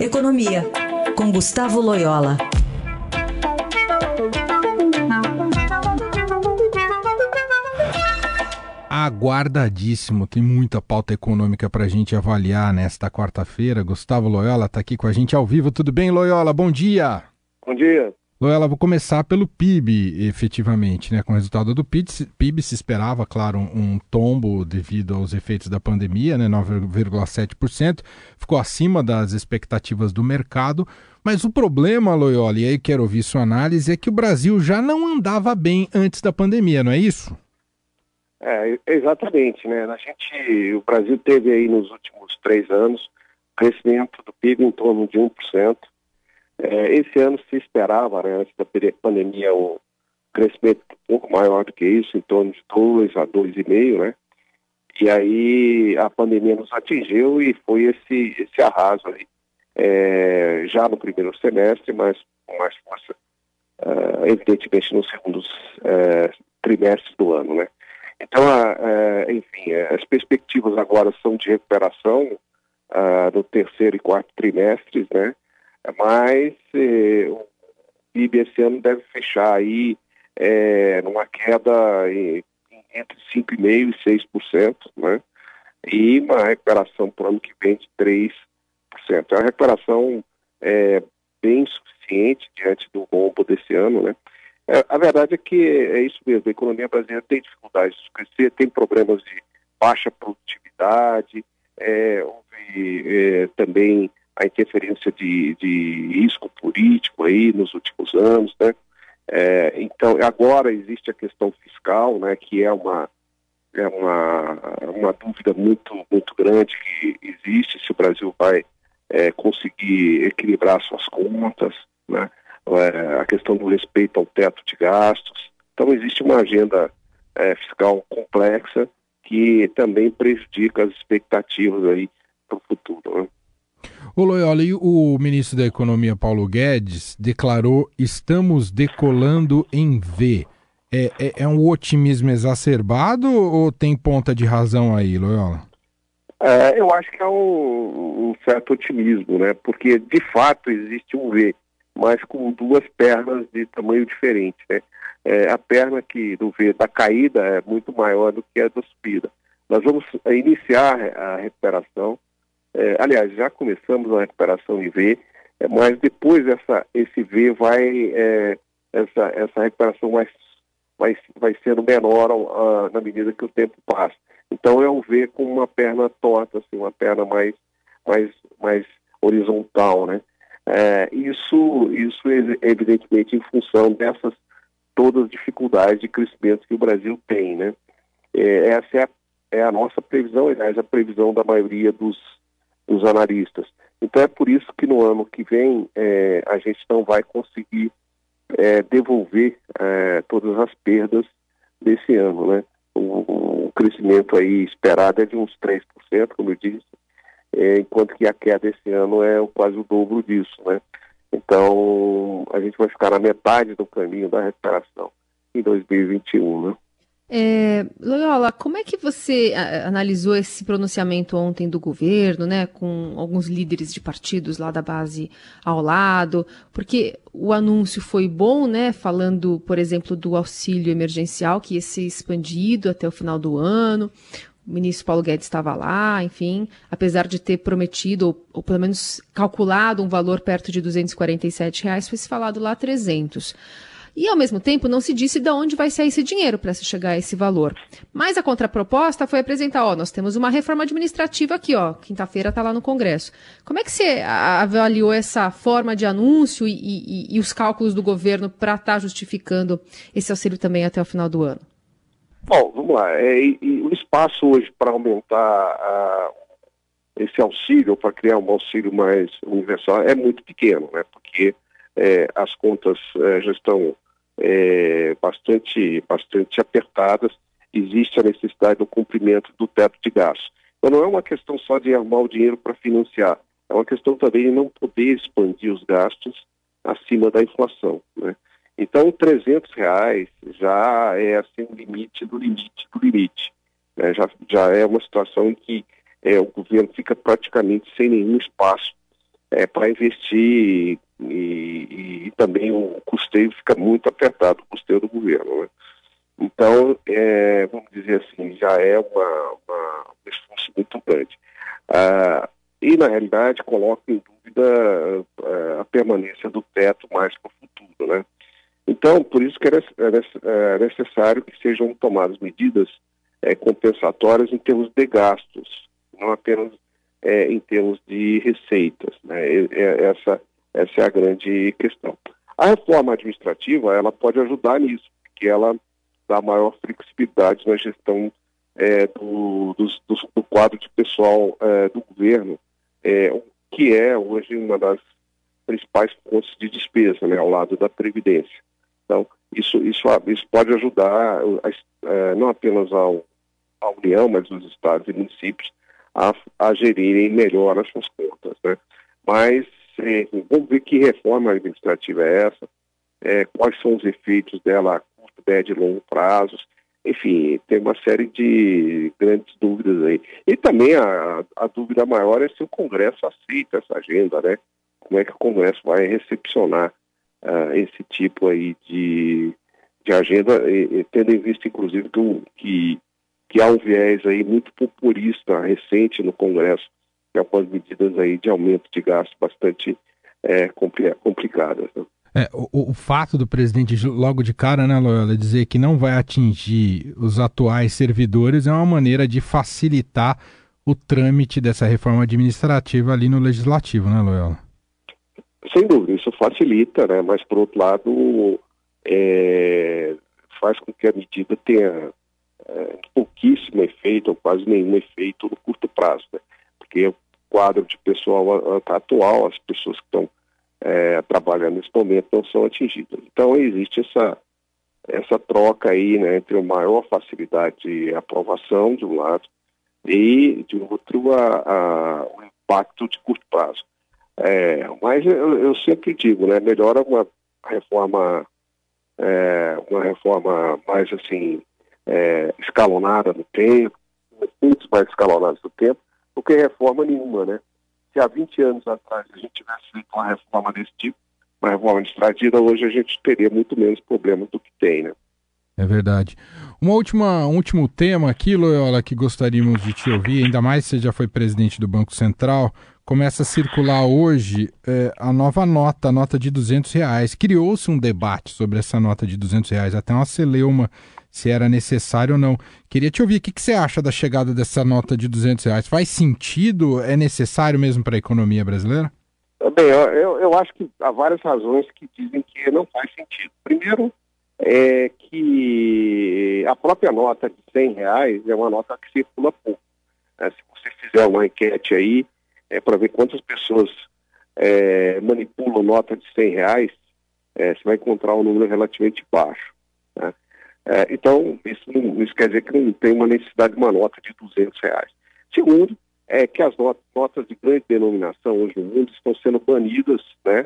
Economia, com Gustavo Loyola. Aguardadíssimo, tem muita pauta econômica para a gente avaliar nesta quarta-feira. Gustavo Loyola está aqui com a gente ao vivo. Tudo bem, Loyola? Bom dia. Bom dia. Loela, vou começar pelo PIB, efetivamente, né? Com o resultado do PIB, PIB se esperava, claro, um, um tombo devido aos efeitos da pandemia, né? 9,7%, ficou acima das expectativas do mercado. Mas o problema, Loyola, e aí quero ouvir sua análise, é que o Brasil já não andava bem antes da pandemia, não é isso? É, exatamente, né? A gente, o Brasil teve aí nos últimos três anos crescimento do PIB em torno de 1%. É, esse ano se esperava, né, antes da pandemia, um crescimento um pouco maior do que isso, em torno de 2 a 2,5, né? E aí a pandemia nos atingiu e foi esse, esse arraso aí. É, já no primeiro semestre, mas com mais força, uh, evidentemente, nos segundos uh, trimestres do ano, né? Então, uh, enfim, as perspectivas agora são de recuperação no terceiro e quarto trimestres, né? Mas eh, o PIB esse ano deve fechar aí eh, numa queda em, entre 5,5% e 6%, né? E uma recuperação para o ano que vem de 3%. É uma recuperação é, bem suficiente diante do rombo desse ano, né? É, a verdade é que é isso mesmo, a economia brasileira tem dificuldades de crescer, tem problemas de baixa produtividade, é, houve é, também a interferência de, de risco político aí nos últimos anos, né? É, então, agora existe a questão fiscal, né, que é uma, é uma, uma dúvida muito, muito grande que existe se o Brasil vai é, conseguir equilibrar suas contas, né, é, a questão do respeito ao teto de gastos. Então, existe uma agenda é, fiscal complexa que também prejudica as expectativas aí para o futuro. Né? Ô Loyola, e o ministro da Economia Paulo Guedes declarou estamos decolando em V. É, é, é, um otimismo exacerbado ou tem ponta de razão aí, Loyola? É, eu acho que é um, um, certo otimismo, né? Porque de fato existe um V, mas com duas pernas de tamanho diferente, né? É, a perna que do V da caída é muito maior do que a da subida. Nós vamos iniciar a recuperação é, aliás, já começamos a recuperação em V, é, mas depois essa, esse V vai, é, essa, essa recuperação vai, vai, vai sendo menor uh, na medida que o tempo passa. Então é um V com uma perna torta, assim, uma perna mais, mais, mais horizontal, né? É, isso, isso evidentemente em função dessas todas as dificuldades de crescimento que o Brasil tem, né? É, essa é a, é a nossa previsão, aliás, a previsão da maioria dos dos analistas. Então é por isso que no ano que vem é, a gente não vai conseguir é, devolver é, todas as perdas desse ano, né? O, o, crescimento aí esperado é de uns 3%, como eu disse, é, enquanto que a queda esse ano é quase o dobro disso, né? Então a gente vai ficar na metade do caminho da recuperação em 2021, né? É, Loyola, como é que você analisou esse pronunciamento ontem do governo, né, com alguns líderes de partidos lá da base ao lado? Porque o anúncio foi bom, né, falando, por exemplo, do auxílio emergencial que ia ser expandido até o final do ano. O ministro Paulo Guedes estava lá, enfim, apesar de ter prometido, ou, ou pelo menos calculado um valor perto de 247 reais, foi se falado lá 300. E, ao mesmo tempo, não se disse de onde vai sair esse dinheiro para se chegar a esse valor. Mas a contraproposta foi apresentar, ó, nós temos uma reforma administrativa aqui, ó, quinta-feira está lá no Congresso. Como é que você avaliou essa forma de anúncio e, e, e os cálculos do governo para estar tá justificando esse auxílio também até o final do ano? Bom, vamos lá. É, e, o espaço hoje para aumentar esse auxílio, para criar um auxílio mais universal, é muito pequeno, né? Porque é, as contas é, já estão é, bastante, bastante apertadas, existe a necessidade do cumprimento do teto de gastos. Então não é uma questão só de arrumar o dinheiro para financiar, é uma questão também de não poder expandir os gastos acima da inflação. Né? Então, 300 reais já é assim o limite do limite do limite. Né? Já, já é uma situação em que é, o governo fica praticamente sem nenhum espaço é, para investir e, e, também o custeio fica muito apertado, o custeio do governo. Né? Então, é, vamos dizer assim, já é uma, uma um esforço muito grande. Ah, e, na realidade, coloca em dúvida ah, a permanência do teto mais para o futuro. Né? Então, por isso que é, é, é necessário que sejam tomadas medidas é, compensatórias em termos de gastos, não apenas é, em termos de receitas. Né? essa, essa é a grande questão. A reforma administrativa ela pode ajudar nisso, porque ela dá maior flexibilidade na gestão é, do, do, quadro de pessoal é, do governo, é, que é hoje uma das principais fontes de despesa, né, ao lado da Previdência. Então, isso, isso, isso pode ajudar a, a, não apenas ao, a União, mas os estados e municípios a, a gerirem melhor as suas contas. Né? Mas vamos ver que reforma administrativa é essa, é, quais são os efeitos dela a curto, médio e longo prazos. Enfim, tem uma série de grandes dúvidas aí. E também a, a dúvida maior é se o Congresso aceita essa agenda, né? Como é que o Congresso vai recepcionar uh, esse tipo aí de, de agenda, e, e, tendo em vista, inclusive, que, que, que há um viés aí muito populista recente no Congresso, algumas medidas aí de aumento de gasto bastante é, complicadas. Né? É, o, o, fato do presidente logo de cara, né, Loyola, dizer que não vai atingir os atuais servidores é uma maneira de facilitar o trâmite dessa reforma administrativa ali no legislativo, né, Loyola? Sem dúvida, isso facilita, né? mas por outro lado é, faz com que a medida tenha é, pouquíssimo efeito, ou quase nenhum efeito no curto prazo, né? porque quadro de pessoal atual, as pessoas que estão é, trabalhando nesse momento não são atingidas. Então existe essa, essa troca aí né, entre uma maior facilidade de aprovação de um lado e de outro a, a, o impacto de curto prazo. É, mas eu, eu, sempre digo, né, melhor uma reforma, é, uma reforma mais assim, é, escalonada no tempo, efeitos mais escalonados no tempo, do que reforma nenhuma, né? Se há 20 anos atrás a gente tivesse feito uma reforma desse tipo, uma reforma administrativa, hoje a gente teria muito menos problemas do que tem, né? É verdade. Uma última, um último tema aqui, Loyola, que gostaríamos de te ouvir, ainda mais você já foi presidente do Banco Central, começa a circular hoje é, a nova nota, a nota de 200 reais. Criou-se um debate sobre essa nota de 200 reais, até uma celeuma se era necessário ou não. Queria te ouvir, o que, que você acha da chegada dessa nota de 200 reais? Faz sentido? É necessário mesmo para a economia brasileira? Bem, eu, eu acho que há várias razões que dizem que não faz sentido. Primeiro, é que a própria nota de 100 reais é uma nota que circula pouco. É, se você fizer uma enquete aí, é, para ver quantas pessoas é, manipulam nota de 100 reais, é, você vai encontrar um número relativamente baixo. É, então, isso, não, isso quer dizer que não tem uma necessidade de uma nota de 200 reais. Segundo, é que as notas, notas de grande denominação hoje no mundo estão sendo banidas, né,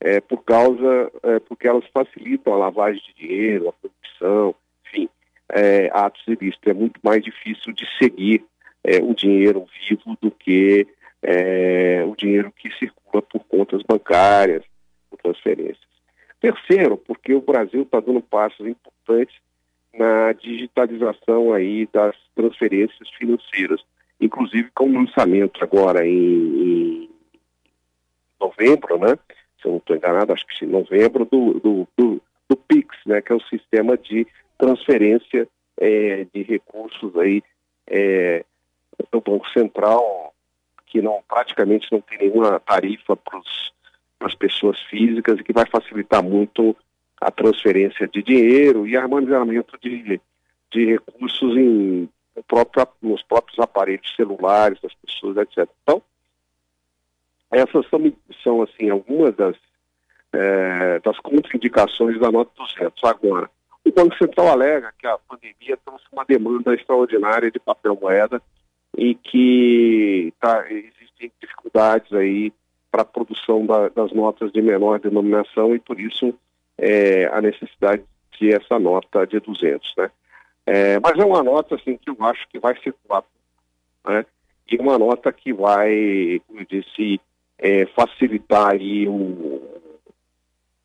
é, por causa, é, porque elas facilitam a lavagem de dinheiro, a corrupção, enfim, é, atos ilícitos. É muito mais difícil de seguir é, o dinheiro vivo do que é, o dinheiro que circula por contas bancárias, por transferências. Terceiro, porque o Brasil está dando passos importantes na digitalização aí das transferências financeiras, inclusive com o lançamento agora em, em novembro, né? Se eu não estou enganado, acho que em novembro, do, do, do, do, PIX, né? Que é o sistema de transferência é, de recursos aí é, do Banco Central que não praticamente não tem nenhuma tarifa para as pessoas físicas e que vai facilitar muito a transferência de dinheiro e armazenamento de, de recursos em, próprio, nos próprios aparelhos celulares das pessoas, etc. Então, essas são, são assim, algumas das, é, das contraindicações da nota 200. Agora, o Banco Central alega que a pandemia trouxe uma demanda extraordinária de papel moeda e que tá, existem dificuldades aí para a produção da, das notas de menor denominação e por isso é, a necessidade de essa nota de 200, né? É, mas é uma nota assim que eu acho que vai circular, né? E uma nota que vai, como eu disse, é, facilitar aí o,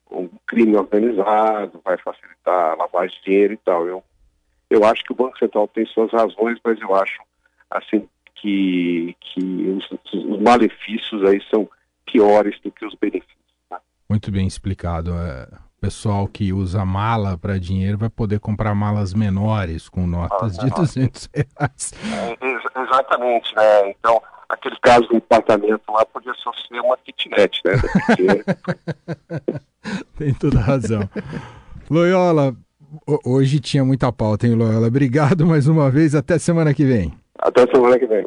o crime organizado, vai facilitar a lavagem de dinheiro e tal. Eu, eu acho que o Banco Central tem suas razões, mas eu acho assim que, que os, os malefícios aí são piores do que os benefícios. Né? Muito bem explicado. É, pessoal que usa mala para dinheiro vai poder comprar malas menores com notas ah, de 200 reais. É, exatamente, né? Então, aquele caso do apartamento lá podia só ser uma kitnet, né? Tem toda razão. Loyola, hoje tinha muita pauta, hein, Loyola? Obrigado mais uma vez. Até semana que vem. Até semana que vem.